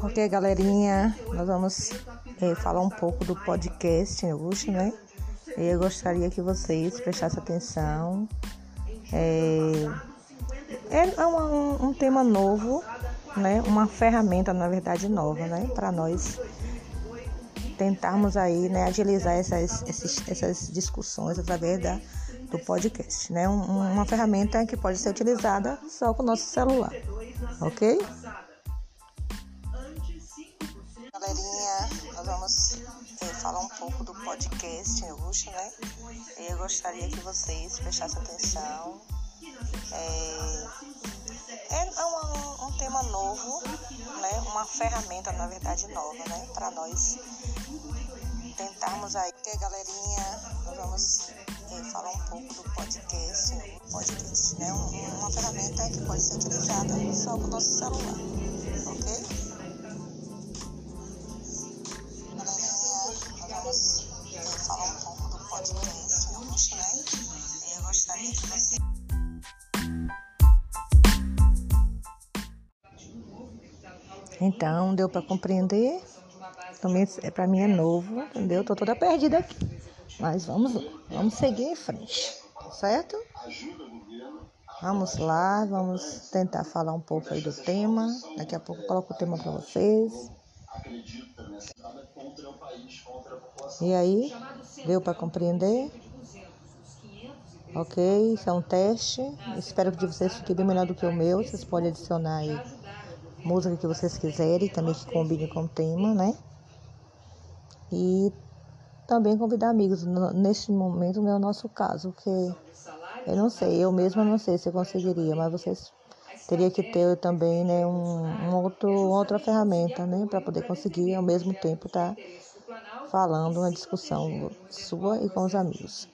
Ok, galerinha, nós vamos é, falar um pouco do podcast hoje, né? Eu gostaria que vocês prestassem atenção. É, é um, um tema novo, né? Uma ferramenta, na verdade, nova, né? Para nós tentarmos aí, né, agilizar essas, essas, essas discussões através da, do podcast, né? Um, uma ferramenta que pode ser utilizada só com o nosso celular, ok? Galerinha, nós vamos é, falar um pouco do podcast né? Eu gostaria que vocês prestassem atenção. É, é um, um, tema novo, né? Uma ferramenta, na verdade, nova, né? Para nós tentarmos aí. Ok, galerinha, nós vamos é, falar um pouco do podcast, podcast, né? Um, uma ferramenta que pode ser utilizada só com o nosso celular, Então, deu para compreender. É para mim é novo, entendeu? Tô toda perdida aqui. Mas vamos vamos seguir em frente, certo? Vamos lá, vamos tentar falar um pouco aí do tema. Daqui a pouco eu coloco o tema para vocês. E aí, deu para compreender? Ok, isso é um teste. Espero que de vocês fique bem melhor do que o meu. Vocês podem adicionar aí música que vocês quiserem, também que combine com o tema, né? E também convidar amigos. Neste momento não é o nosso caso, que eu não sei, eu mesma não sei se eu conseguiria, mas vocês teria que ter também né, um, um outro, outra ferramenta, né? Para poder conseguir ao mesmo tempo estar tá falando uma discussão sua e com os amigos.